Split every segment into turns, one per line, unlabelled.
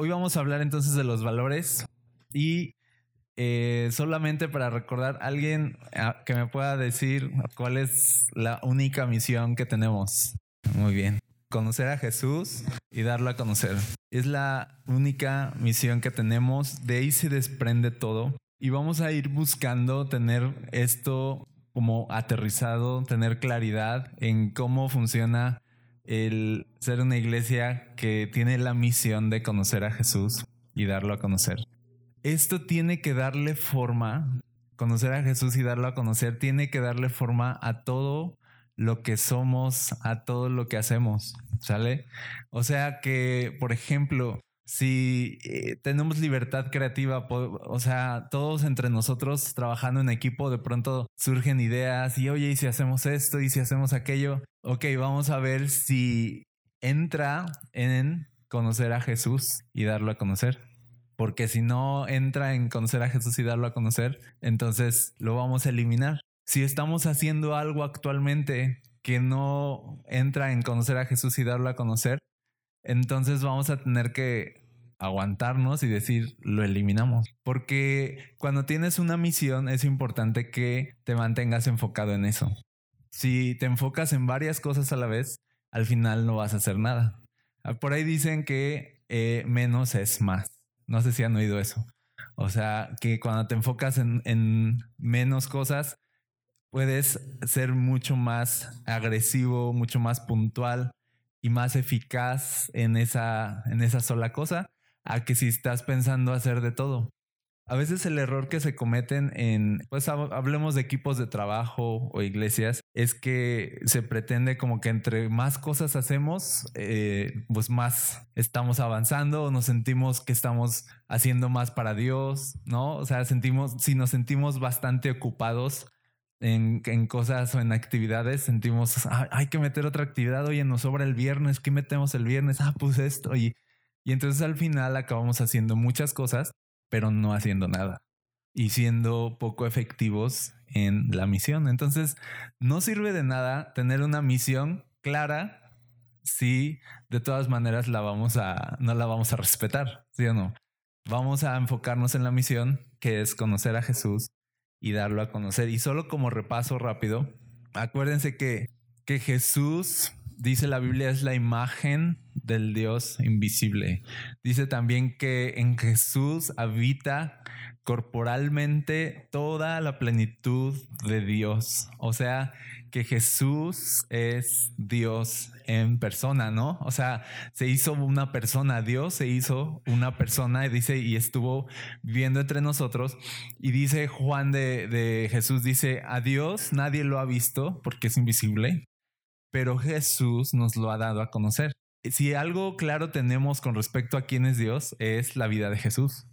hoy vamos a hablar entonces de los valores y eh, solamente para recordar alguien ah, que me pueda decir cuál es la única misión que tenemos. Muy bien. Conocer a Jesús y darlo a conocer. Es la única misión que tenemos. De ahí se desprende todo. Y vamos a ir buscando tener esto como aterrizado, tener claridad en cómo funciona el ser una iglesia que tiene la misión de conocer a Jesús y darlo a conocer. Esto tiene que darle forma, conocer a Jesús y darlo a conocer, tiene que darle forma a todo lo que somos, a todo lo que hacemos, ¿sale? O sea que, por ejemplo, si eh, tenemos libertad creativa, o sea, todos entre nosotros trabajando en equipo, de pronto surgen ideas y oye, ¿y si hacemos esto? ¿Y si hacemos aquello? Ok, vamos a ver si entra en conocer a Jesús y darlo a conocer. Porque si no entra en conocer a Jesús y darlo a conocer, entonces lo vamos a eliminar. Si estamos haciendo algo actualmente que no entra en conocer a Jesús y darlo a conocer, entonces vamos a tener que aguantarnos y decir, lo eliminamos. Porque cuando tienes una misión es importante que te mantengas enfocado en eso. Si te enfocas en varias cosas a la vez, al final no vas a hacer nada. Ah, por ahí dicen que eh, menos es más. No sé si han oído eso. O sea, que cuando te enfocas en, en menos cosas, puedes ser mucho más agresivo, mucho más puntual y más eficaz en esa, en esa sola cosa a que si estás pensando hacer de todo. A veces el error que se cometen en, pues hablemos de equipos de trabajo o iglesias, es que se pretende como que entre más cosas hacemos, eh, pues más estamos avanzando nos sentimos que estamos haciendo más para Dios, ¿no? O sea, sentimos, si nos sentimos bastante ocupados en, en cosas o en actividades, sentimos, hay que meter otra actividad, oye, nos sobra el viernes, ¿qué metemos el viernes? Ah, pues esto, y y entonces al final acabamos haciendo muchas cosas, pero no haciendo nada y siendo poco efectivos en la misión. Entonces, no sirve de nada tener una misión clara si de todas maneras la vamos a no la vamos a respetar, ¿sí o no? Vamos a enfocarnos en la misión que es conocer a Jesús y darlo a conocer. Y solo como repaso rápido, acuérdense que que Jesús dice la Biblia es la imagen del Dios invisible. Dice también que en Jesús habita corporalmente toda la plenitud de Dios. O sea, que Jesús es Dios en persona, ¿no? O sea, se hizo una persona, Dios se hizo una persona y dice, y estuvo viviendo entre nosotros. Y dice Juan de, de Jesús, dice, a Dios nadie lo ha visto porque es invisible pero Jesús nos lo ha dado a conocer. Si algo claro tenemos con respecto a quién es Dios, es la vida de Jesús.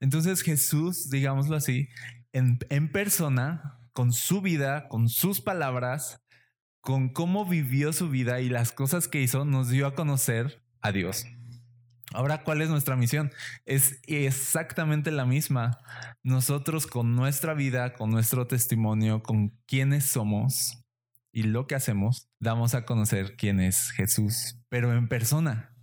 Entonces Jesús, digámoslo así, en, persona, con su vida, con sus palabras, con cómo vivió su vida y las cosas que hizo, nos dio a conocer a Dios. Ahora, ¿cuál es nuestra misión? Es exactamente la misma. Nosotros con nuestra vida, con nuestro testimonio, con quiénes somos, y lo que hacemos, damos a conocer quién es Jesús, pero en persona,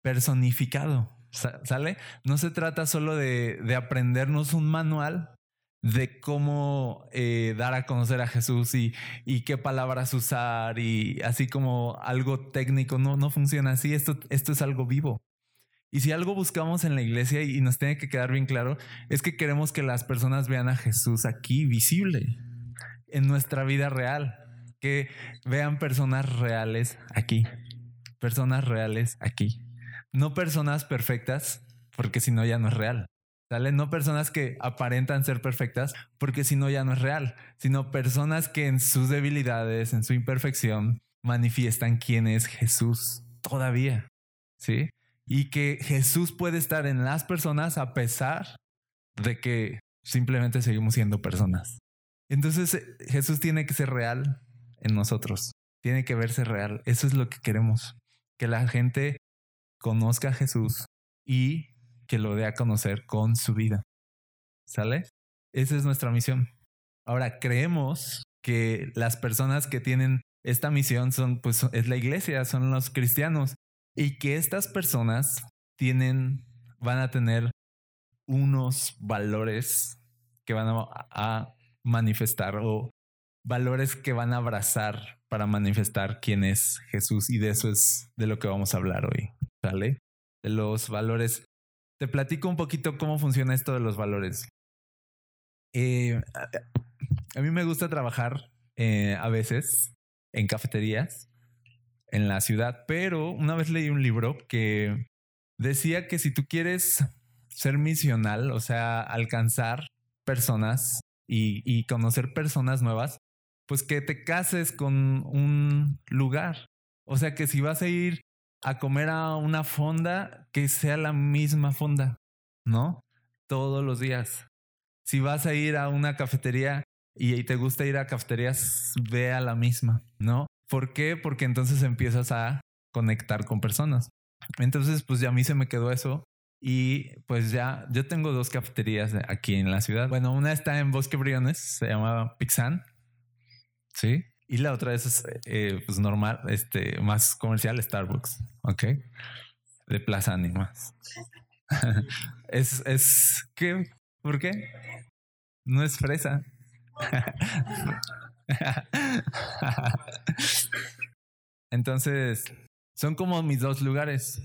personificado. ¿Sale? No se trata solo de, aprendernos un manual de cómo eh, dar a conocer a Jesús y, y, qué palabras usar y así como algo técnico. No, no funciona así. Esto, esto es algo vivo. Y si algo buscamos en la iglesia y nos tiene que quedar bien claro, es que queremos que las personas vean a Jesús aquí visible, en nuestra vida real que vean personas reales aquí. Personas reales aquí. No personas perfectas, porque si no ya no es real. No personas que aparentan ser perfectas, porque si no ya no es real, sino personas que en sus debilidades, en su imperfección, manifiestan quién es Jesús todavía. ¿Sí? Y que Jesús puede estar en las personas a pesar de que simplemente seguimos siendo personas. Entonces Jesús tiene que ser real, en nosotros. Tiene que verse real. Eso es lo que queremos. Que la gente conozca a Jesús y que lo dé a conocer con su vida. ¿Sale? Esa es nuestra misión. Ahora, creemos que las personas que tienen esta misión son, pues, es la iglesia, son los cristianos. Y que estas personas tienen, van a tener unos valores que van a, a manifestar o valores que van a abrazar para manifestar quién es Jesús y de eso es de lo que vamos a hablar hoy, ¿sale? De los valores. Te platico un poquito cómo funciona esto de los valores. Eh, a mí me gusta trabajar eh, a veces en cafeterías en la ciudad, pero una vez leí un libro que decía que si tú quieres ser misional, o sea, alcanzar personas y, y conocer personas nuevas, pues que te cases con un lugar. O sea, que si vas a ir a comer a una fonda, que sea la misma fonda, ¿no? Todos los días. Si vas a ir a una cafetería y te gusta ir a cafeterías, ve a la misma, ¿no? ¿Por qué? Porque entonces empiezas a conectar con personas. Entonces, pues ya a mí se me quedó eso. Y pues ya, yo tengo dos cafeterías aquí en la ciudad. Bueno, una está en Bosque Briones, se llama Pixan, Sí. Y la otra es, eh, pues normal, este, más comercial, Starbucks. Ok. De Plaza Animas. es, es, ¿qué? ¿Por qué? No es fresa. Entonces, son como mis dos lugares,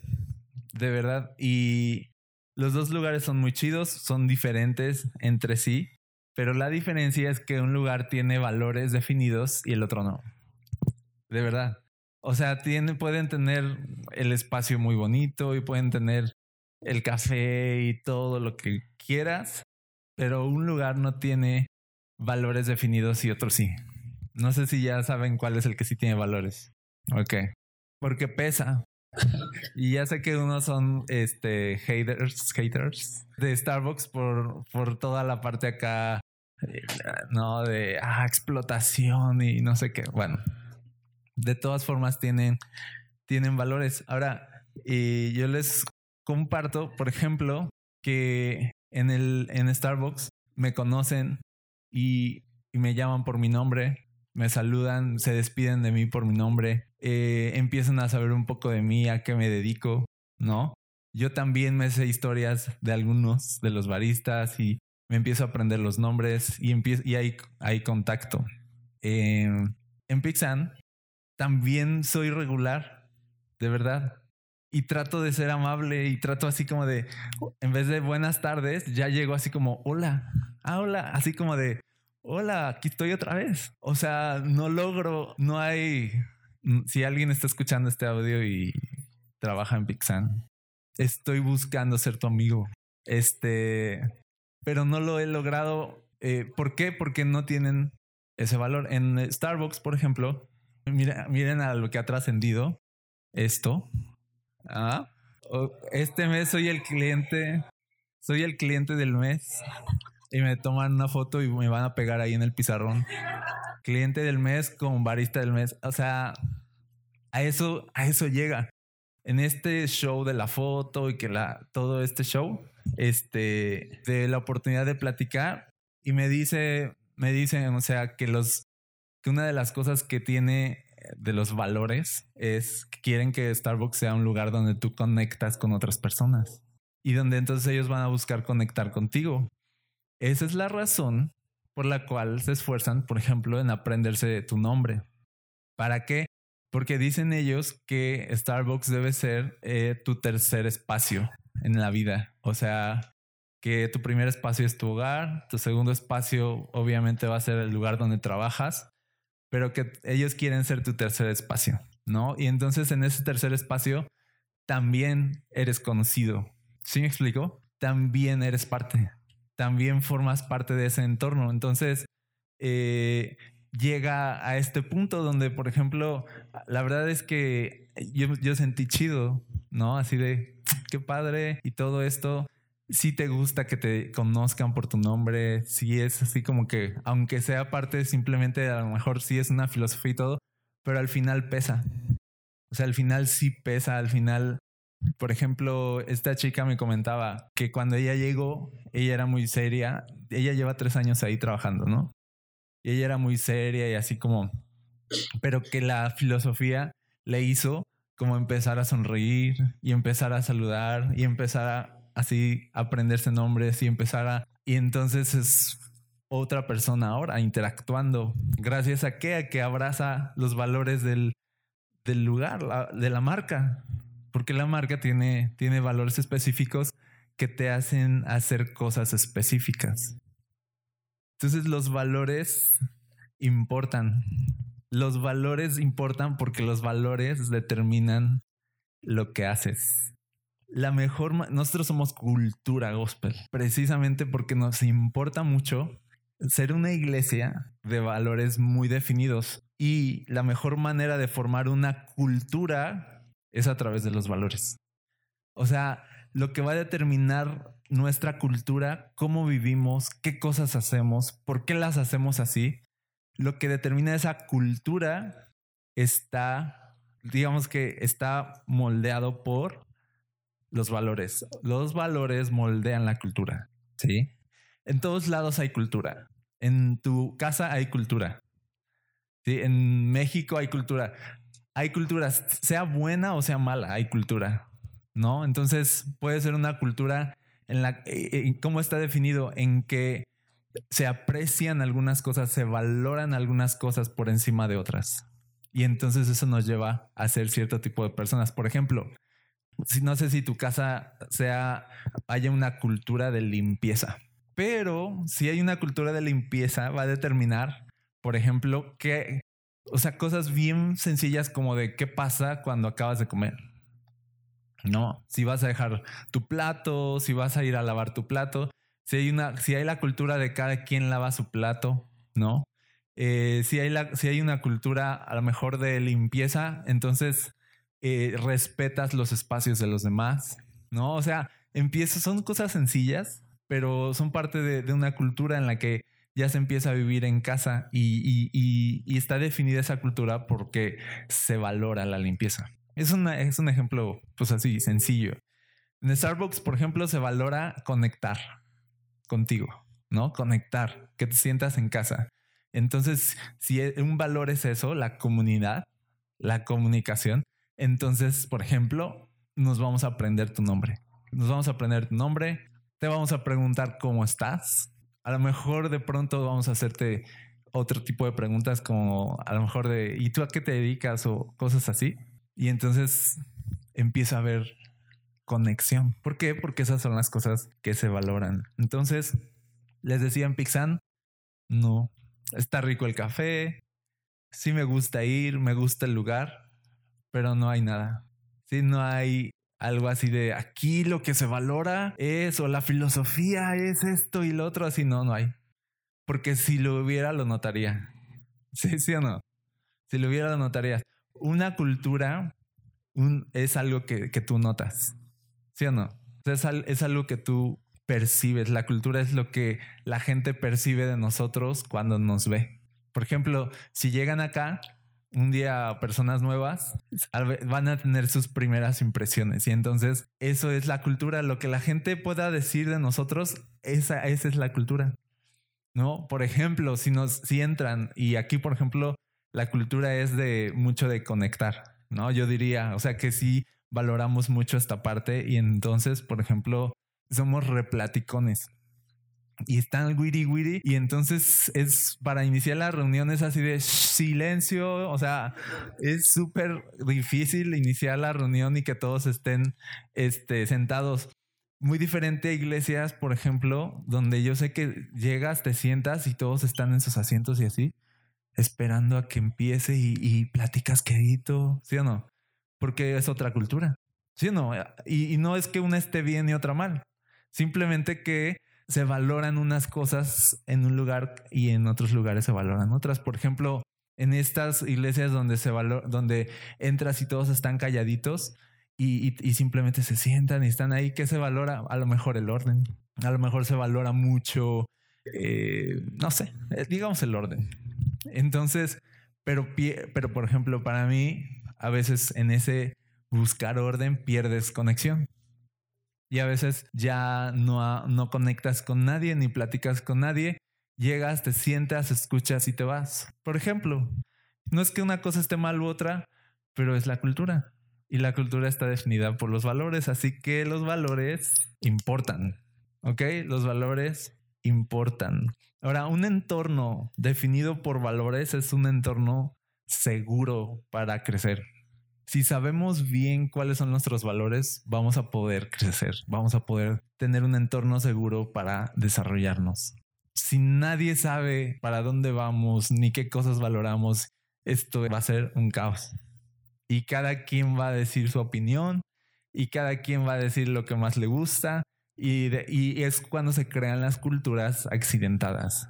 de verdad. Y los dos lugares son muy chidos, son diferentes entre sí. Pero la diferencia es que un lugar tiene valores definidos y el otro no. De verdad. O sea, tiene, pueden tener el espacio muy bonito y pueden tener el café y todo lo que quieras, pero un lugar no tiene valores definidos y otro sí. No sé si ya saben cuál es el que sí tiene valores. Ok. Porque pesa. y ya sé que unos son este haters, haters de Starbucks por, por toda la parte acá no, de ah, explotación y no sé qué. Bueno, de todas formas tienen, tienen valores. Ahora, y yo les comparto, por ejemplo, que en el en Starbucks me conocen y, me llaman por mi nombre, me saludan, se despiden de mí por mi nombre, eh, empiezan a saber un poco de mí, a qué me dedico, ¿no? Yo también me sé historias de algunos de los baristas y me empiezo a aprender los nombres y, y hay, hay contacto. en Pixan también soy regular, de verdad. Y trato de ser amable y trato así como de, en vez de buenas tardes, ya llego así como, hola, ah, hola, así como de, hola, aquí estoy otra vez. O sea, no logro, no hay, si alguien está escuchando este audio y trabaja en Pixan, estoy buscando ser tu amigo. Este, pero no lo he logrado. Eh, ¿Por qué? Porque no tienen ese valor. En Starbucks, por ejemplo, miren, a lo que ha trascendido esto. Ah, este mes soy el cliente, soy el cliente del mes y me toman una foto y me van a pegar ahí en el pizarrón. Cliente del mes con barista del mes. O sea, a eso, a eso llega. En este show de la foto y que la, todo este show, este, de la oportunidad de platicar y me dice, me dicen, o sea, que los, que una de las cosas que tiene de los valores es que quieren que Starbucks sea un lugar donde tú conectas con otras personas y donde entonces ellos van a buscar conectar contigo. Esa es la razón por la cual se esfuerzan, por ejemplo, en aprenderse tu nombre. ¿Para qué? Porque dicen ellos que Starbucks debe ser eh, tu tercer espacio en la vida. O sea, que tu primer espacio es tu hogar, tu segundo espacio obviamente va a ser el lugar donde trabajas, pero que ellos quieren ser tu tercer espacio, ¿no? Y entonces en ese tercer espacio también eres conocido. ¿Sí me explico? También eres parte, también formas parte de ese entorno. Entonces, eh, llega a este punto donde, por ejemplo, la verdad es que yo, yo sentí chido, ¿no? Así de, qué padre y todo esto. Si te gusta que te conozcan por tu nombre, si es así como que, aunque sea parte simplemente, a lo mejor sí es una filosofía y todo, pero al final pesa. O sea, al final sí pesa, al final, por ejemplo, esta chica me comentaba que cuando ella llegó, ella era muy seria, ella lleva tres años ahí trabajando, ¿no? Y ella era muy seria y así como, pero que la filosofía le hizo como empezar a sonreír y empezar a saludar y empezar a así aprenderse nombres y empezar a... Y entonces es otra persona ahora interactuando. Gracias a qué? A que abraza los valores del, del lugar, de la marca. Porque la marca tiene, tiene valores específicos que te hacen hacer cosas específicas. Entonces los valores importan. Los valores importan porque los valores determinan lo que haces. La mejor, nosotros somos cultura gospel, precisamente porque nos importa mucho ser una iglesia de valores muy definidos y la mejor manera de formar una cultura es a través de los valores. O sea, lo que va a determinar nuestra cultura, cómo vivimos, qué cosas hacemos, por qué las hacemos así, lo que determina esa cultura está, digamos que está moldeado por los valores. Los valores moldean la cultura, ¿sí? En todos lados hay cultura. En tu casa hay cultura. ¿sí? En México hay cultura. Hay cultura, sea buena o sea mala, hay cultura. ¿no? Entonces puede ser una cultura en la, eh, eh, ¿cómo está definido? En que se aprecian algunas cosas, se valoran algunas cosas por encima de otras. Y entonces eso nos lleva a ser cierto tipo de personas. Por ejemplo, si no sé si tu casa sea, haya una cultura de limpieza, pero si hay una cultura de limpieza, va a determinar, por ejemplo, que, o sea, cosas bien sencillas como de qué pasa cuando acabas de comer. No, si vas a dejar tu plato, si vas a ir a lavar tu plato, si hay una, si hay la cultura de cada quien lava su plato, ¿no? Eh, si, hay la, si hay una cultura a lo mejor de limpieza, entonces eh, respetas los espacios de los demás, ¿no? O sea, empieza, son cosas sencillas, pero son parte de, una cultura en la que ya se empieza a vivir en casa y, y está definida esa cultura porque se valora la limpieza. Es, una, es un ejemplo, pues así, sencillo. En Starbucks, por ejemplo, se valora conectar contigo, ¿no? Conectar, que te sientas en casa. Entonces, si e, un valor es eso, la comunidad, la comunicación, entonces, por ejemplo, nos vamos a aprender tu nombre. Nos vamos a aprender tu nombre, te vamos a preguntar cómo estás. A lo mejor de pronto vamos a hacerte otro tipo de preguntas como a lo mejor de ¿y tú a qué te dedicas? o cosas así. Y entonces empieza a haber conexión. ¿Por qué? Porque esas son las cosas que se valoran. Entonces, les decía en Pixan, no, está rico el café, sí me gusta ir, me gusta el lugar, pero no hay nada. Sí, no hay algo así de aquí lo que se valora es o la filosofía es esto y lo otro, así no, no hay. Porque si lo hubiera, lo notaría. Sí, sí o no. Si lo hubiera, lo notarías una cultura es algo que, tú notas, ¿sí o no? Es, es algo que tú percibes. La cultura es lo que la gente percibe de nosotros cuando nos ve. Por ejemplo, si llegan acá un día personas nuevas, van a tener sus primeras impresiones. Y entonces eso es la cultura. Lo que la gente pueda decir de nosotros, esa, esa es la cultura. ¿No? Por ejemplo, si nos, si entran y aquí, por ejemplo, la cultura es de mucho de conectar, ¿no? Yo diría, o sea que sí valoramos mucho esta parte y entonces, por ejemplo, somos replaticones. Y están wiri wiri y entonces es para iniciar las reuniones así de silencio, o sea, es súper difícil iniciar la reunión y que todos estén este, sentados muy diferente a iglesias, por ejemplo, donde yo sé que llegas, te sientas y todos están en sus asientos y así esperando a que empiece y, platicas quedito, ¿sí o no? Porque es otra cultura, ¿sí no? Y, y no es que una esté bien y otra mal, simplemente que se valoran unas cosas en un lugar y en otros lugares se valoran otras. Por ejemplo, en estas iglesias donde se valor, donde entras y todos están calladitos y, y, simplemente se sientan y están ahí, ¿qué se valora? A lo mejor el orden, a lo mejor se valora mucho, eh, no sé, eh, digamos el orden. Entonces, pero, pero por ejemplo, para mí, a veces en ese buscar orden pierdes conexión. Y a veces ya no, no conectas con nadie ni platicas con nadie. Llegas, te sientas, escuchas y te vas. Por ejemplo, no es que una cosa esté mal u otra, pero es la cultura. y la cultura está definida por los valores, así que los valores importan, ¿ok? Los valores importan. Ahora, un entorno definido por valores es un entorno seguro para crecer. Si sabemos bien cuáles son nuestros valores, vamos a poder crecer, vamos a poder tener un entorno seguro para desarrollarnos. Si nadie sabe para dónde vamos ni qué cosas valoramos, esto va a ser un caos. Y cada quien va a decir su opinión y cada quien va a decir lo que más le gusta y, es cuando se crean las culturas accidentadas.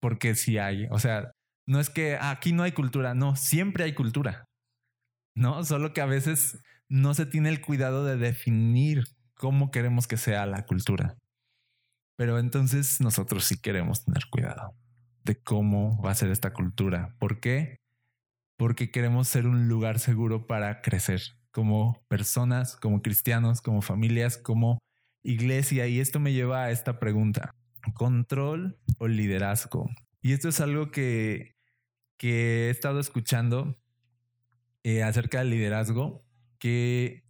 Porque si hay, o sea, no es que aquí no hay cultura, no, siempre hay cultura. No, solo que a veces no se tiene el cuidado de definir cómo queremos que sea la cultura. Pero entonces nosotros sí queremos tener cuidado de cómo va a ser esta cultura. ¿Por qué? Porque queremos ser un lugar seguro para crecer como personas, como cristianos, como familias, como iglesia. Y esto me lleva a esta pregunta. ¿Control o liderazgo? Y esto es algo que, que he estado escuchando eh, acerca del liderazgo, que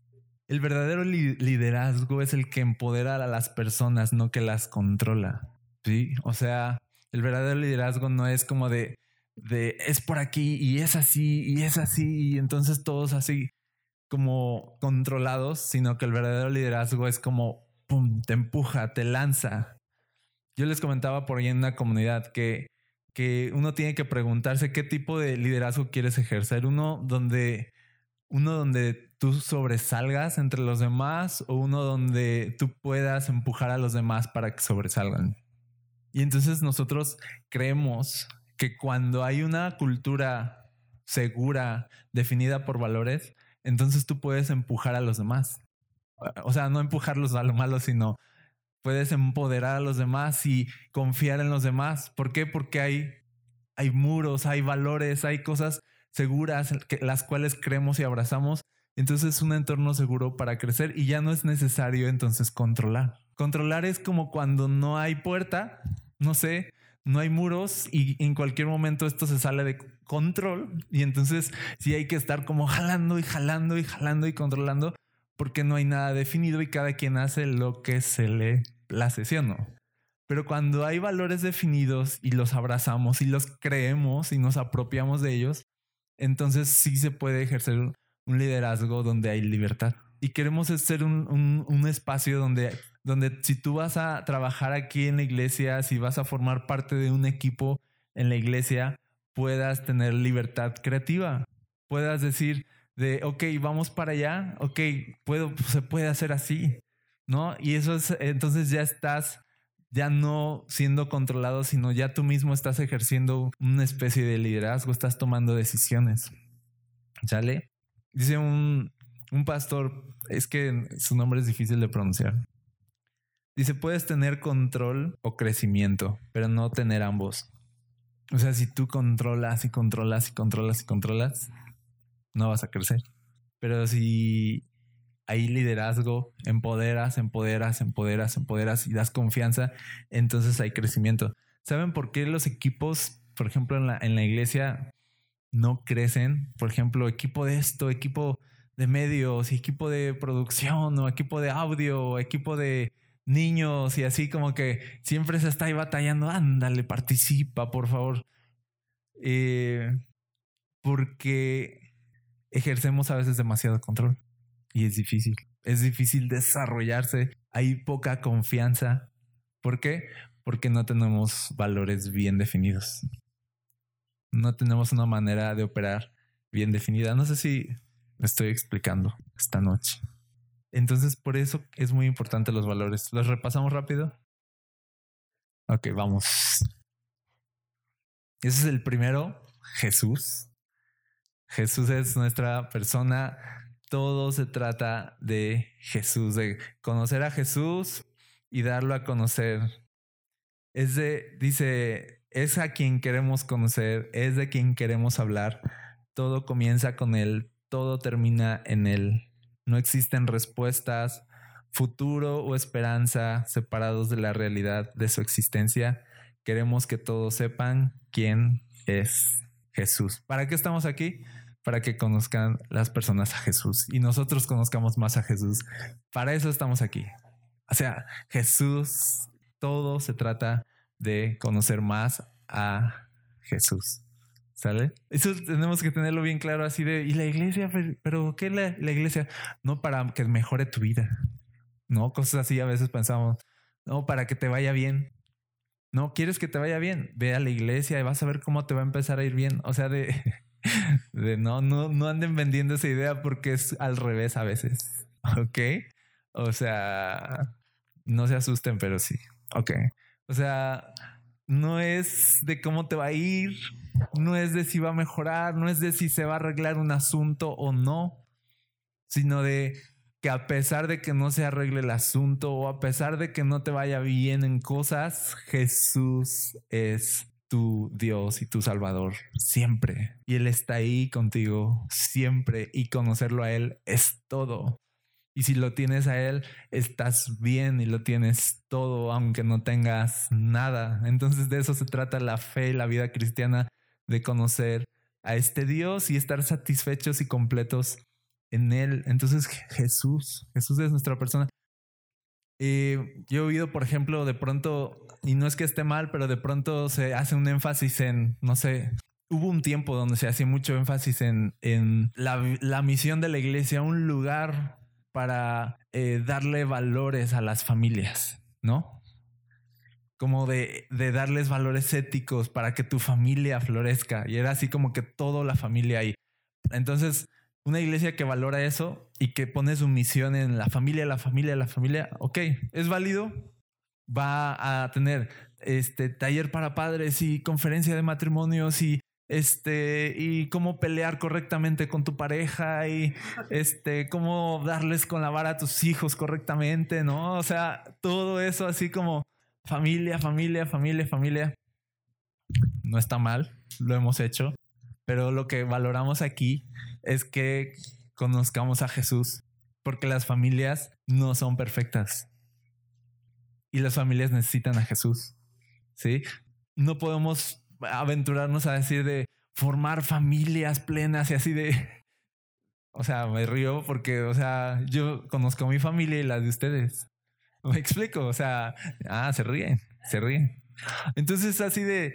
el verdadero liderazgo es el que empodera a las personas, no que las controla. Sí, o sea, el verdadero liderazgo no es como de, de es por aquí y es así y es así y entonces todos así como controlados, sino que el verdadero liderazgo es como pum, te empuja, te lanza. Yo les comentaba por ahí en una comunidad que que uno tiene que preguntarse qué tipo de liderazgo quieres ejercer. Uno donde, uno donde tú sobresalgas entre los demás o uno donde tú puedas empujar a los demás para que sobresalgan. Y entonces nosotros creemos que cuando hay una cultura segura, definida por valores, entonces tú puedes empujar a los demás. O sea, no empujarlos a lo malo, sino puedes empoderar a los demás y confiar en los demás. ¿Por qué? Porque hay, hay muros, hay valores, hay cosas seguras que, las cuales creemos y abrazamos. Entonces es un entorno seguro para crecer y ya no es necesario entonces controlar. Controlar es como cuando no hay puerta, no sé, no hay muros y en cualquier momento esto se sale de control y entonces sí hay que estar como jalando y jalando y jalando y controlando porque no hay nada definido y cada quien hace lo que se le la sesión no. Pero cuando hay valores definidos y los abrazamos y los creemos y nos apropiamos de ellos, entonces sí se puede ejercer un liderazgo donde hay libertad. Y queremos ser un, un, espacio donde, donde si tú vas a trabajar aquí en la iglesia, si vas a formar parte de un equipo en la iglesia, puedas tener libertad creativa. Puedas decir de, ok, vamos para allá, ok, puedo, se puede hacer así. ¿No? Y eso es, entonces ya estás ya no siendo controlado, sino ya tú mismo estás ejerciendo una especie de liderazgo, estás tomando decisiones. ¿Sale? Dice un, un pastor, es que su nombre es difícil de pronunciar. Dice, puedes tener control o crecimiento, pero no tener ambos. O sea, si tú controlas y controlas y controlas y controlas, no vas a crecer. Pero si hay liderazgo, empoderas, empoderas, empoderas, empoderas y das confianza, entonces hay crecimiento. ¿Saben por qué los equipos, por ejemplo, en la, iglesia no crecen? Por ejemplo, equipo de esto, equipo de medios, equipo de producción o equipo de audio equipo de niños y así como que siempre se está ahí batallando, ándale, participa, por favor. Eh, porque ejercemos a veces demasiado control y es difícil. Es difícil desarrollarse. Hay poca confianza. ¿Por qué? Porque no tenemos valores bien definidos. No tenemos una manera de operar bien definida. No sé si me estoy explicando esta noche. Entonces, por eso es muy importante los valores. ¿Los repasamos rápido? Ok, vamos. Ese es el primero, Jesús. Jesús es nuestra persona todo se trata de Jesús, de conocer a Jesús y darlo a conocer. Es de, dice, es a quien queremos conocer, es de quien queremos hablar. Todo comienza con Él, todo termina en Él. No existen respuestas, futuro o esperanza separados de la realidad de su existencia. Queremos que todos sepan quién es Jesús. ¿Para qué estamos aquí? Para que conozcan las personas a Jesús y nosotros conozcamos más a Jesús. Para eso estamos aquí. O sea, Jesús, todo se trata de conocer más a Jesús. ¿Sale? Eso tenemos que tenerlo bien claro así de, ¿y la iglesia? ¿Pero qué la, la iglesia? No para que mejore tu vida. No, cosas así a veces pensamos, no, para que te vaya bien. No, quieres que te vaya bien, ve a la iglesia y vas a ver cómo te va a empezar a ir bien. O sea, de, no, no, no anden vendiendo esa idea porque es al revés a veces. Ok. O sea, no se asusten, pero sí. Ok. O sea, no es de cómo te va a ir, no es de si va a mejorar, no es de si se va a arreglar un asunto o no, sino de que a pesar de que no se arregle el asunto o a pesar de que no te vaya bien en cosas, Jesús es tu Dios y tu Salvador siempre. Y Él está ahí contigo siempre y conocerlo a Él es todo. Y si lo tienes a Él, estás bien y lo tienes todo, aunque no tengas nada. Entonces de eso se trata la fe y la vida cristiana, de conocer a este Dios y estar satisfechos y completos en Él. Entonces Jesús, Jesús es nuestra persona. Eh, yo he oído, por ejemplo, de pronto, y no es que esté mal, pero de pronto se hace un énfasis en, no sé, hubo un tiempo donde se hacía mucho énfasis en, en la, la misión de la iglesia, un lugar para eh, darle valores a las familias, ¿no? Como de, de, darles valores éticos para que tu familia florezca. Y era así como que toda la familia ahí. Entonces, una iglesia que valora eso y que pone su misión en la familia, la familia, la familia, ok, es válido. Va a tener este taller para padres y conferencia de matrimonios y este y cómo pelear correctamente con tu pareja y este cómo darles con la vara a tus hijos correctamente, ¿no? O sea, todo eso así como familia, familia, familia, familia. No está mal, lo hemos hecho, pero lo que valoramos aquí es que conozcamos a Jesús, porque las familias no son perfectas. Y las familias necesitan a Jesús. ¿Sí? No podemos aventurarnos a decir de formar familias plenas y así de... O sea, me río porque, o sea, yo conozco a mi familia y la de ustedes. Me explico, o sea, ah, se ríen, se ríen. Entonces, así de,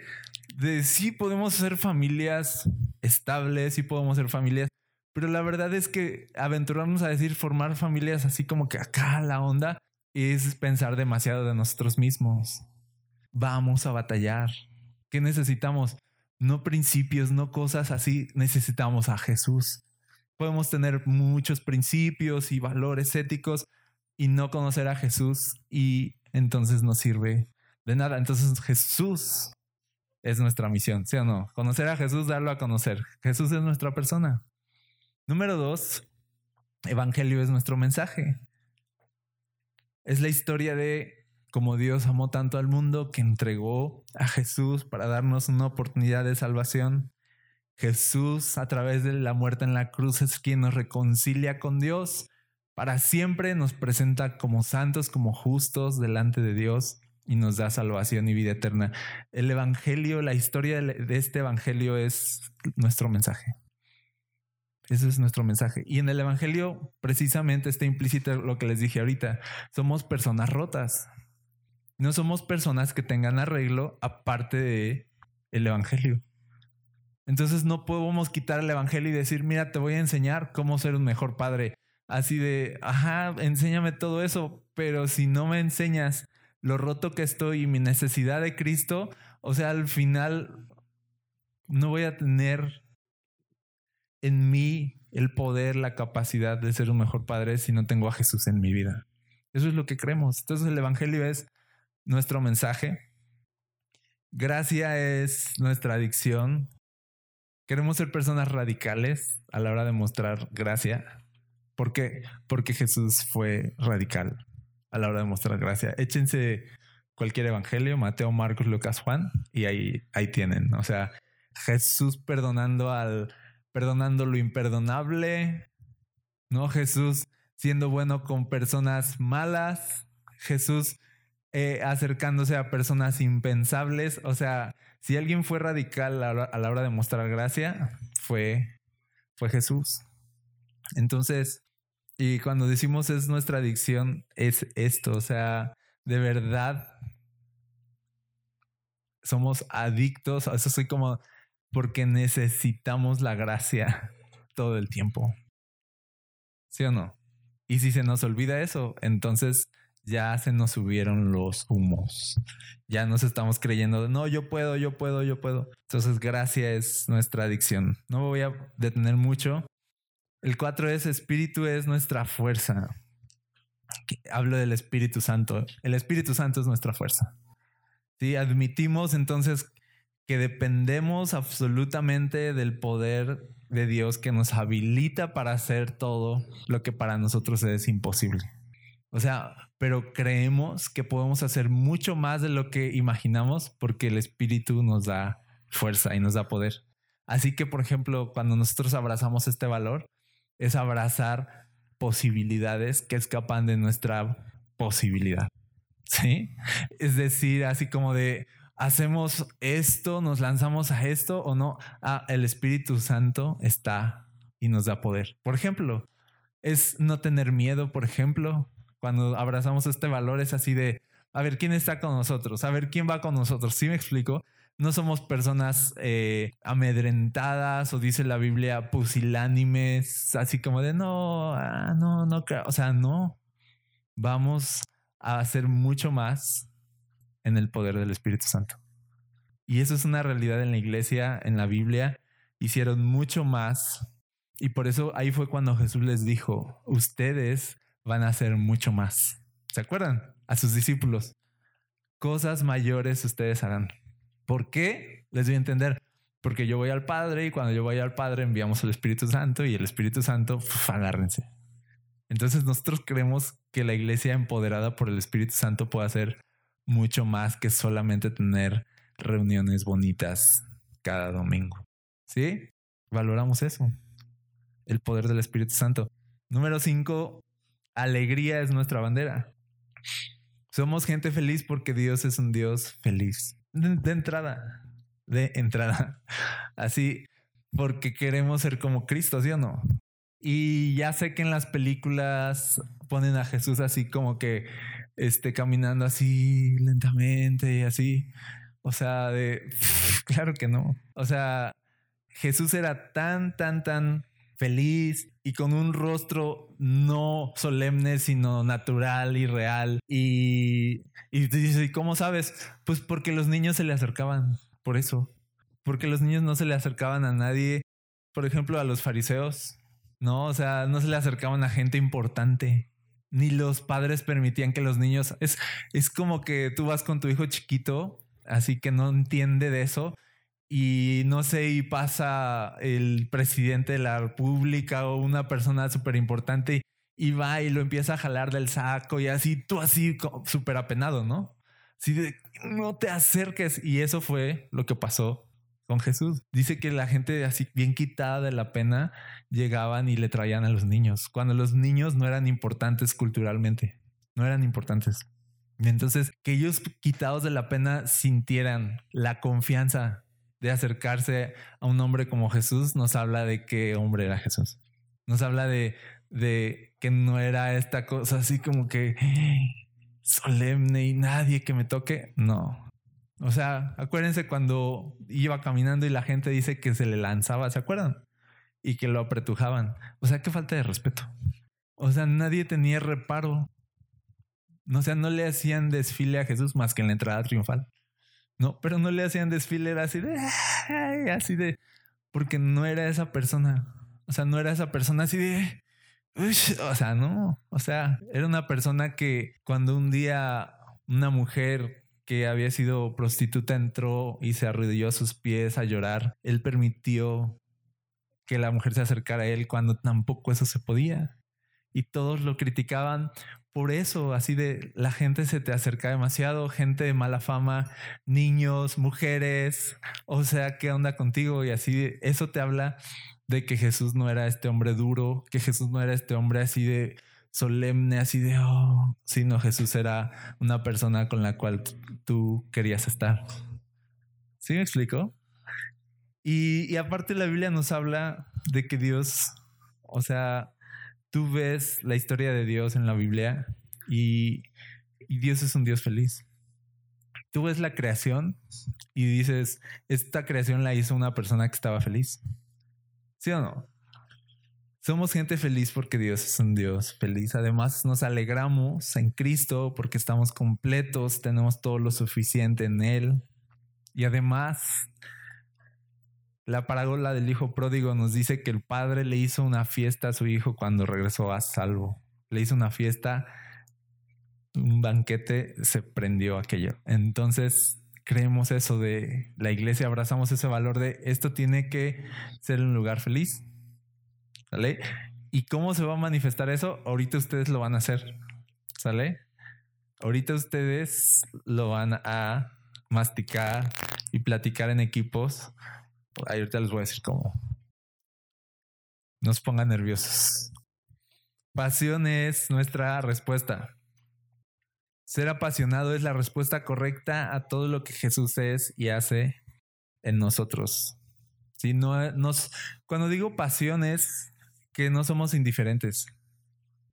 de sí podemos ser familias estables, sí podemos ser familias pero la verdad es que aventurarnos a decir formar familias así como que acá la onda es pensar demasiado de nosotros mismos. Vamos a batallar. ¿Qué necesitamos? No principios, no cosas así. Necesitamos a Jesús. Podemos tener muchos principios y valores éticos y no conocer a Jesús y entonces no sirve de nada. Entonces Jesús es nuestra misión, ¿sí o no? Conocer a Jesús, darlo a conocer. Jesús es nuestra persona. Número dos, Evangelio es nuestro mensaje. Es la historia de cómo Dios amó tanto al mundo que entregó a Jesús para darnos una oportunidad de salvación. Jesús, a través de la muerte en la cruz, es quien nos reconcilia con Dios. Para siempre nos presenta como santos, como justos delante de Dios y nos da salvación y vida eterna. El Evangelio, la historia de este Evangelio es nuestro mensaje. Ese es nuestro mensaje. Y en el Evangelio precisamente está implícito lo que les dije ahorita. Somos personas rotas. No somos personas que tengan arreglo aparte de el Evangelio. Entonces no podemos quitar el Evangelio y decir, mira, te voy a enseñar cómo ser un mejor padre. Así de, ajá, enséñame todo eso, pero si no me enseñas lo roto que estoy y mi necesidad de Cristo, o sea, al final no voy a tener en mí el poder, la capacidad de ser un mejor padre si no tengo a Jesús en mi vida. Eso es lo que creemos. Entonces el Evangelio es nuestro mensaje. Gracia es nuestra adicción. Queremos ser personas radicales a la hora de mostrar gracia. ¿Por qué? Porque Jesús fue radical a la hora de mostrar gracia. Échense cualquier evangelio, Mateo, Marcos, Lucas, Juan, y ahí, ahí tienen. O sea, Jesús perdonando al, perdonando lo imperdonable, ¿no? Jesús siendo bueno con personas malas, Jesús eh, acercándose a personas impensables, o sea, si alguien fue radical a la, hora de mostrar gracia, fue, fue Jesús. Entonces, y cuando decimos es nuestra adicción, es esto, o sea, de verdad somos adictos, eso soy como porque necesitamos la gracia todo el tiempo. ¿Sí o no? Y si se nos olvida eso, entonces ya se nos subieron los humos. Ya nos estamos creyendo, no, yo puedo, yo puedo, yo puedo. Entonces, gracia es nuestra adicción. No me voy a detener mucho. El cuatro es espíritu es nuestra fuerza. Hablo del Espíritu Santo. El Espíritu Santo es nuestra fuerza. Sí, admitimos entonces que dependemos absolutamente del poder de Dios que nos habilita para hacer todo lo que para nosotros es imposible. O sea, pero creemos que podemos hacer mucho más de lo que imaginamos porque el Espíritu nos da fuerza y nos da poder. Así que, por ejemplo, cuando nosotros abrazamos este valor, es abrazar posibilidades que escapan de nuestra posibilidad. Sí. Es decir, así como de hacemos esto, nos lanzamos a esto o no. Ah, el Espíritu Santo está y nos da poder. Por ejemplo, es no tener miedo, por ejemplo, cuando abrazamos este valor es así de, a ver, ¿quién está con nosotros? A ver, ¿quién va con nosotros? ¿Sí me explico? No somos personas eh, amedrentadas o dice la Biblia pusilánimes, así como de, no, ah, no, no, o sea, no. Vamos a hacer mucho más en el poder del Espíritu Santo. Y eso es una realidad en la iglesia, en la Biblia. Hicieron mucho más. Y por eso ahí fue cuando Jesús les dijo, ustedes van a hacer mucho más. ¿Se acuerdan? A sus discípulos. Cosas mayores ustedes harán. ¿Por qué? Les voy a entender. Porque yo voy al Padre y cuando yo voy al Padre enviamos al Espíritu Santo y el Espíritu Santo, agárrense. Entonces nosotros creemos que la iglesia empoderada por el Espíritu Santo puede hacer mucho más que solamente tener reuniones bonitas cada domingo. ¿Sí? Valoramos eso. El poder del Espíritu Santo. Número cinco, alegría es nuestra bandera. Somos gente feliz porque Dios es un Dios feliz. De, entrada, de entrada. Así, porque queremos ser como Cristo, ¿sí o no? Y ya sé que en las películas ponen a Jesús así como que esté caminando así lentamente y así. O sea, de claro que no. O sea, Jesús era tan, tan, tan feliz y con un rostro no solemne, sino natural y real. Y, y dice, ¿y cómo sabes? Pues porque los niños se le acercaban, por eso. Porque los niños no se le acercaban a nadie, por ejemplo, a los fariseos, ¿no? O sea, no se le acercaban a gente importante. Ni los padres permitían que los niños... Es, es como que tú vas con tu hijo chiquito, así que no entiende de eso y no sé, y pasa el presidente de la República o una persona súper importante y va y lo empieza a jalar del saco y así, tú así súper apenado, ¿no? Así de, no te acerques. Y eso fue lo que pasó con Jesús. Dice que la gente así bien quitada de la pena llegaban y le traían a los niños, cuando los niños no eran importantes culturalmente, no eran importantes. entonces, que ellos quitados de la pena sintieran la confianza de acercarse a un hombre como Jesús, nos habla de qué hombre era Jesús. Nos habla de, de que no era esta cosa así como que solemne y nadie que me toque. No. O sea, acuérdense cuando iba caminando y la gente dice que se le lanzaba, ¿se acuerdan? Y que lo apretujaban. O sea, qué falta de respeto. O sea, nadie tenía reparo. O sea, no le hacían desfile a Jesús más que en la entrada triunfal. No, pero no le hacían desfile, era así de, así de, porque no era esa persona. O sea, no era esa persona así de, o sea, no. O sea, era una persona que cuando un día una mujer que había sido prostituta entró y se arrodilló a sus pies a llorar, él permitió que la mujer se acercara a él cuando tampoco eso se podía. Y todos lo criticaban por eso, así de la gente se te acerca demasiado, gente de mala fama, niños, mujeres, o sea, ¿qué onda contigo? Y así, eso te habla de que Jesús no era este hombre duro, que Jesús no era este hombre así de solemne, así de, oh, sino Jesús era una persona con la cual tú querías estar. ¿Sí me explico? Y, y aparte la Biblia nos habla de que Dios, o sea, tú ves la historia de Dios en la Biblia y, y Dios es un Dios feliz. Tú ves la creación y dices, esta creación la hizo una persona que estaba feliz. ¿Sí o no? Somos gente feliz porque Dios es un Dios feliz. Además, nos alegramos en Cristo porque estamos completos, tenemos todo lo suficiente en Él. Y además, la parábola del hijo pródigo nos dice que el padre le hizo una fiesta a su hijo cuando regresó a salvo. Le hizo una fiesta, un banquete, se prendió aquello. Entonces, creemos eso de la iglesia, abrazamos ese valor de esto tiene que ser un lugar feliz ¿Sale? ¿Y cómo se va a manifestar eso? Ahorita ustedes lo van a hacer. ¿Sale? Ahorita ustedes lo van a masticar y platicar en equipos. Ahorita les voy a decir cómo. No os pongan nerviosos. Pasión es nuestra respuesta. Ser apasionado es la respuesta correcta a todo lo que Jesús es y hace en nosotros. Si no nos, cuando digo pasión es no somos indiferentes.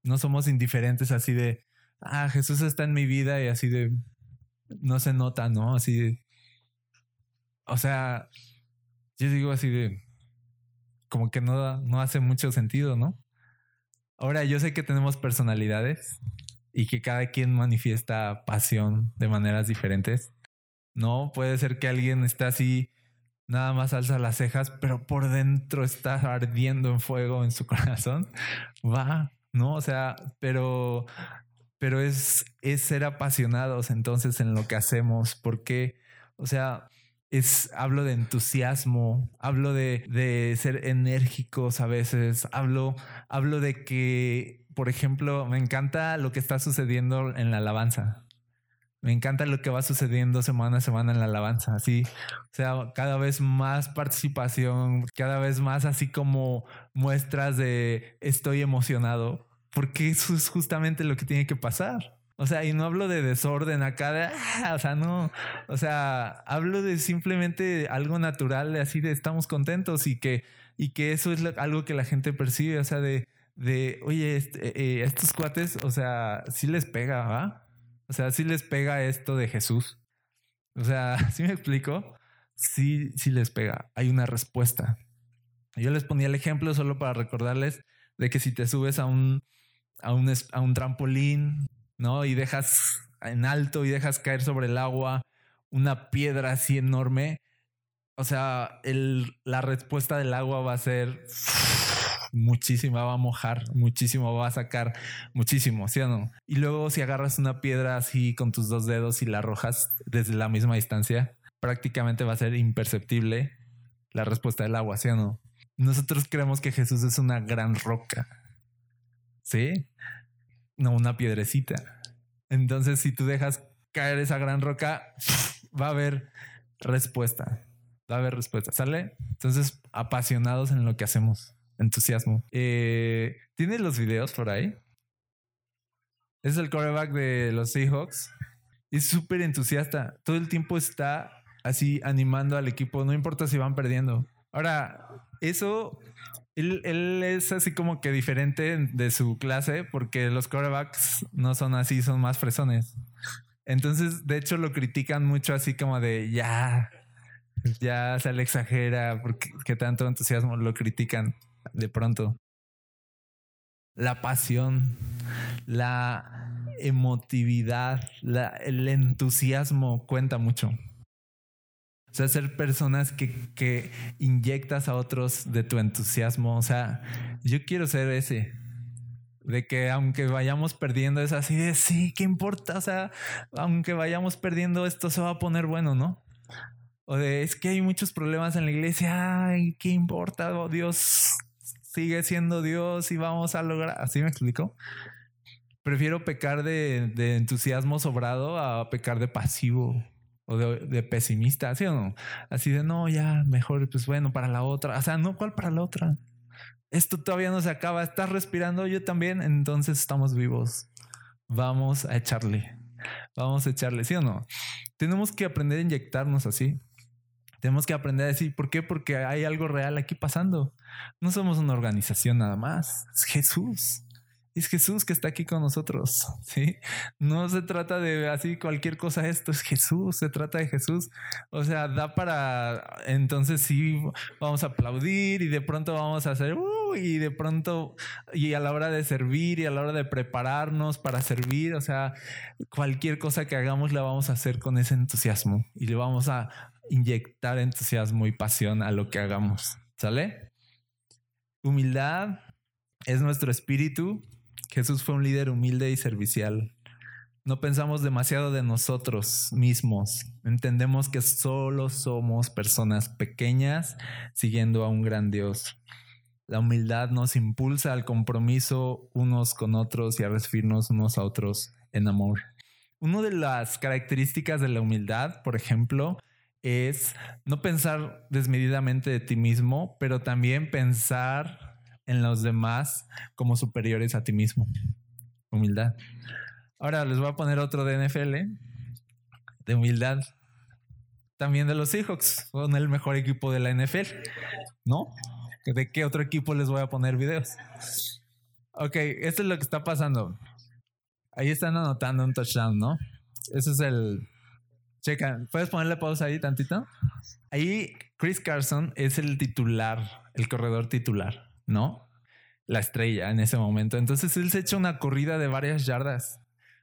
No somos indiferentes así de, ah, Jesús está en mi vida y así de, no se nota, ¿no? Así de, o sea, yo digo así de, como que no, no hace mucho sentido, ¿no? Ahora, yo sé que tenemos personalidades y que cada quien manifiesta pasión de maneras diferentes. No puede ser que alguien esté así nada más alza las cejas, pero por dentro está ardiendo en fuego en su corazón, va, ¿no? O sea, pero, pero es, es ser apasionados entonces en lo que hacemos, porque, o sea, es, hablo de entusiasmo, hablo de, de ser enérgicos a veces, hablo, hablo de que, por ejemplo, me encanta lo que está sucediendo en la alabanza. Me encanta lo que va sucediendo semana a semana en la alabanza. Así, o sea, cada vez más participación, cada vez más así como muestras de estoy emocionado, porque eso es justamente lo que tiene que pasar. O sea, y no hablo de desorden acá, de, ah", o sea, no, o sea, hablo de simplemente algo natural, así de estamos contentos y que, y que eso es algo que la gente percibe, o sea, de, de oye, este, eh, estos cuates, o sea, sí les pega, ¿va? O sea, sí les pega esto de Jesús. O sea, ¿sí me explico? Sí, sí les pega. Hay una respuesta. Yo les ponía el ejemplo solo para recordarles de que si te subes a un, a un, a un trampolín, ¿no? Y dejas en alto y dejas caer sobre el agua una piedra así enorme, o sea, la respuesta del agua va a ser muchísima va a mojar, muchísimo va a sacar, muchísimo, ¿sí o no? Y luego si agarras una piedra así con tus dos dedos y la arrojas desde la misma distancia, prácticamente va a ser imperceptible la respuesta del agua, ¿sí o no? Nosotros creemos que Jesús es una gran roca, ¿sí? No una piedrecita. Entonces, si tú dejas caer esa gran roca, va a haber respuesta. Va a haber respuesta. ¿Sale? Entonces, apasionados en lo que hacemos entusiasmo. Eh, ¿Tienes los videos por ahí? Es el coreback de los Seahawks. Es súper entusiasta. Todo el tiempo está así animando al equipo, no importa si van perdiendo. Ahora, eso, él, es así como que diferente de su clase porque los corebacks no son así, son más fresones. Entonces, de hecho, lo critican mucho así como de ya, ya se le exagera porque qué tanto entusiasmo lo critican de pronto. La pasión, la emotividad, el entusiasmo cuenta mucho. O sea, ser personas que, que inyectas a otros de tu entusiasmo. O sea, yo quiero ser ese. De que aunque vayamos perdiendo es así de sí, ¿qué importa? O sea, aunque vayamos perdiendo esto se va a poner bueno, ¿no? O de es que hay muchos problemas en la iglesia, ay, ¿qué importa? Oh, Dios sigue siendo Dios y vamos a lograr. ¿Así me explico? Prefiero pecar de, entusiasmo sobrado a pecar de pasivo o de, pesimista, ¿sí o no? Así de no, ya mejor, pues bueno, para la otra. O sea, no, ¿cuál para la otra? Esto todavía no se acaba. Estás respirando, yo también, entonces estamos vivos. Vamos a echarle. Vamos a echarle, ¿sí o no? Tenemos que aprender a inyectarnos así. Tenemos que aprender a decir, ¿por qué? Porque hay algo real aquí pasando. No somos una organización nada más. Es Jesús es Jesús que está aquí con nosotros. Sí, no se trata de así cualquier cosa. Esto es Jesús, se trata de Jesús. O sea, da para entonces sí vamos a aplaudir y de pronto vamos a hacer uh, y de pronto y a la hora de servir y a la hora de prepararnos para servir. O sea, cualquier cosa que hagamos la vamos a hacer con ese entusiasmo y le vamos a inyectar entusiasmo y pasión a lo que hagamos. ¿Sale? Humildad es nuestro espíritu Jesús fue un líder humilde y servicial. No pensamos demasiado de nosotros mismos. Entendemos que solo somos personas pequeñas siguiendo a un gran Dios. La humildad nos impulsa al compromiso unos con otros y a recibirnos unos a otros en amor. Una de las características de la humildad, por ejemplo, es no pensar desmedidamente de ti mismo, pero también pensar en los demás como superiores a ti mismo. Humildad. Ahora les voy a poner otro de NFL, de humildad. También de los Seahawks, son el mejor equipo de la NFL, ¿no? ¿De qué otro equipo les voy a poner videos? Ok, esto es lo que está pasando. Ahí están anotando un touchdown, ¿no? Ese es el... Checa, ¿puedes ponerle pausa ahí tantito? Ahí Chris Carson es el titular, el corredor titular. ¿no? La estrella en ese momento. Entonces él se echa una corrida de varias yardas.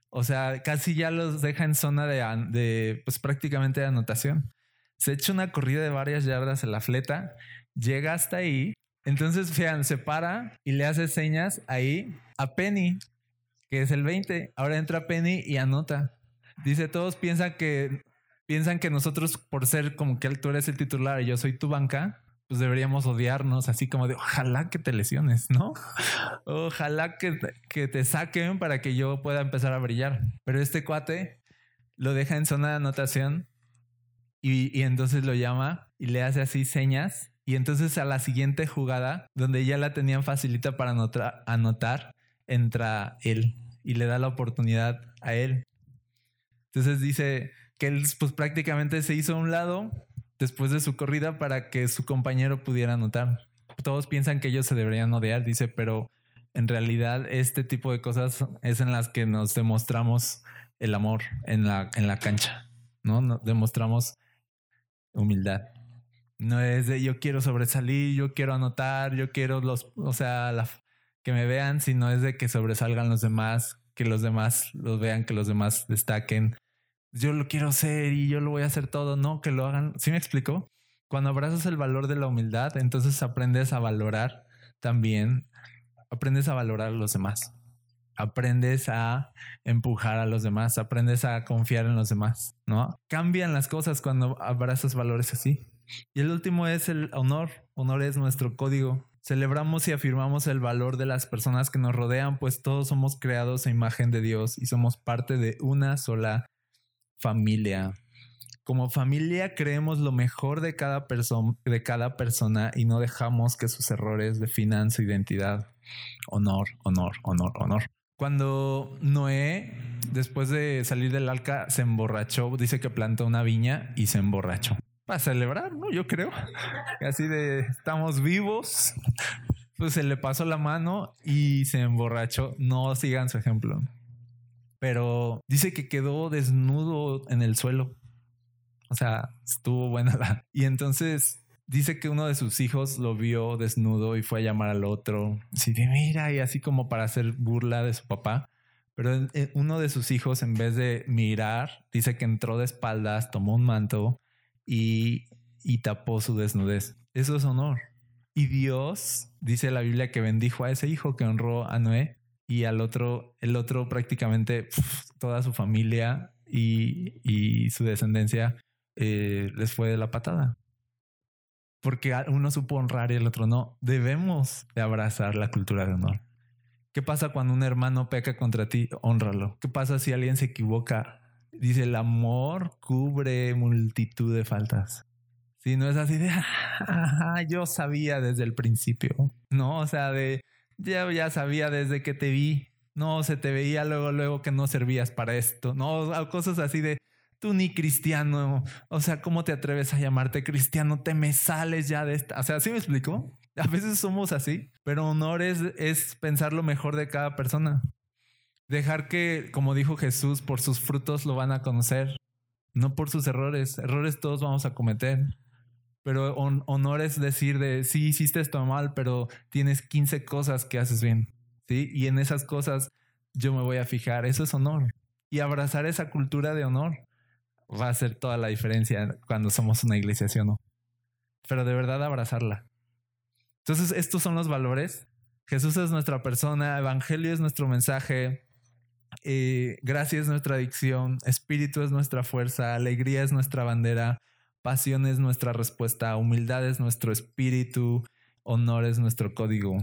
O sea, casi ya los deja en zona de, de pues prácticamente de anotación. Se echa una corrida de varias yardas en la fleta, llega hasta ahí. Entonces, fíjense, se para y le hace señas ahí a Penny, que es el 20. Ahora entra Penny y anota. Dice, todos piensan que piensan que nosotros por ser como que tú eres el titular y yo soy tu banca, pues deberíamos odiarnos, así como de ojalá que te lesiones, ¿no? Ojalá que, que te saquen para que yo pueda empezar a brillar. Pero este cuate lo deja en zona de anotación y, y entonces lo llama y le hace así señas. Y entonces a la siguiente jugada, donde ya la tenían facilita para anotar, anotar entra él y le da la oportunidad a él. Entonces dice que él pues prácticamente se hizo a un lado después de su corrida para que su compañero pudiera anotar. Todos piensan que ellos se deberían odiar, dice, pero en realidad este tipo de cosas es en las que nos demostramos el amor en la, en la cancha, ¿no? demostramos humildad. No es de yo quiero sobresalir, yo quiero anotar, yo quiero los, o sea, que me vean, sino es de que sobresalgan los demás, que los demás los vean, que los demás destaquen, yo lo quiero hacer y yo lo voy a hacer todo, no, que lo hagan. ¿Sí me explico? Cuando abrazas el valor de la humildad, entonces aprendes a valorar también, aprendes a valorar a los demás, aprendes a empujar a los demás, aprendes a confiar en los demás, ¿no? Cambian las cosas cuando abrazas valores así. Y el último es el honor. Honor es nuestro código. Celebramos y afirmamos el valor de las personas que nos rodean, pues todos somos creados a imagen de Dios y somos parte de una sola familia. Como familia creemos lo mejor de cada, persona de cada persona y no dejamos que sus errores definan su identidad. Honor, honor, honor, honor. Cuando Noé, después de salir del arca, se emborrachó, dice que plantó una viña y se emborrachó. Para celebrar, ¿no? Yo creo. Así de, estamos vivos. Pues se le pasó la mano y se emborrachó. No sigan su ejemplo pero dice que quedó desnudo en el suelo. O sea, estuvo buena Y entonces dice que uno de sus hijos lo vio desnudo y fue a llamar al otro. Así de mira, y así como para hacer burla de su papá. Pero uno de sus hijos, en vez de mirar, dice que entró de espaldas, tomó un manto y, y tapó su desnudez. Eso es honor. Y Dios, dice la Biblia, que bendijo a ese hijo que honró a Noé y al otro, el otro prácticamente toda su familia y, su descendencia eh, les fue de la patada. Porque uno supo honrar y el otro no. Debemos de abrazar la cultura de honor. ¿Qué pasa cuando un hermano peca contra ti? Honralo. ¿Qué pasa si alguien se equivoca? Dice, el amor cubre multitud de faltas. Si no es así de, yo sabía desde el principio. No, o sea, de, ya, ya sabía desde que te vi. No, se te veía luego, luego que no servías para esto. No, cosas así de tú ni cristiano. O sea, ¿cómo te atreves a llamarte cristiano? Te me sales ya de esta. O sea, ¿sí me explico? A veces somos así, pero honor es, es pensar lo mejor de cada persona. Dejar que, como dijo Jesús, por sus frutos lo van a conocer, no por sus errores. Errores todos vamos a cometer. Pero honor es decir de, sí, hiciste esto mal, pero tienes 15 cosas que haces bien. ¿sí? Y en esas cosas yo me voy a fijar. Eso es honor. Y abrazar esa cultura de honor va a hacer toda la diferencia cuando somos una iglesia, ¿sí o no? Pero de verdad abrazarla. Entonces, estos son los valores. Jesús es nuestra persona, Evangelio es nuestro mensaje, eh, gracia es nuestra adicción, espíritu es nuestra fuerza, alegría es nuestra bandera, pasión es nuestra respuesta, humildad es nuestro espíritu, honor es nuestro código.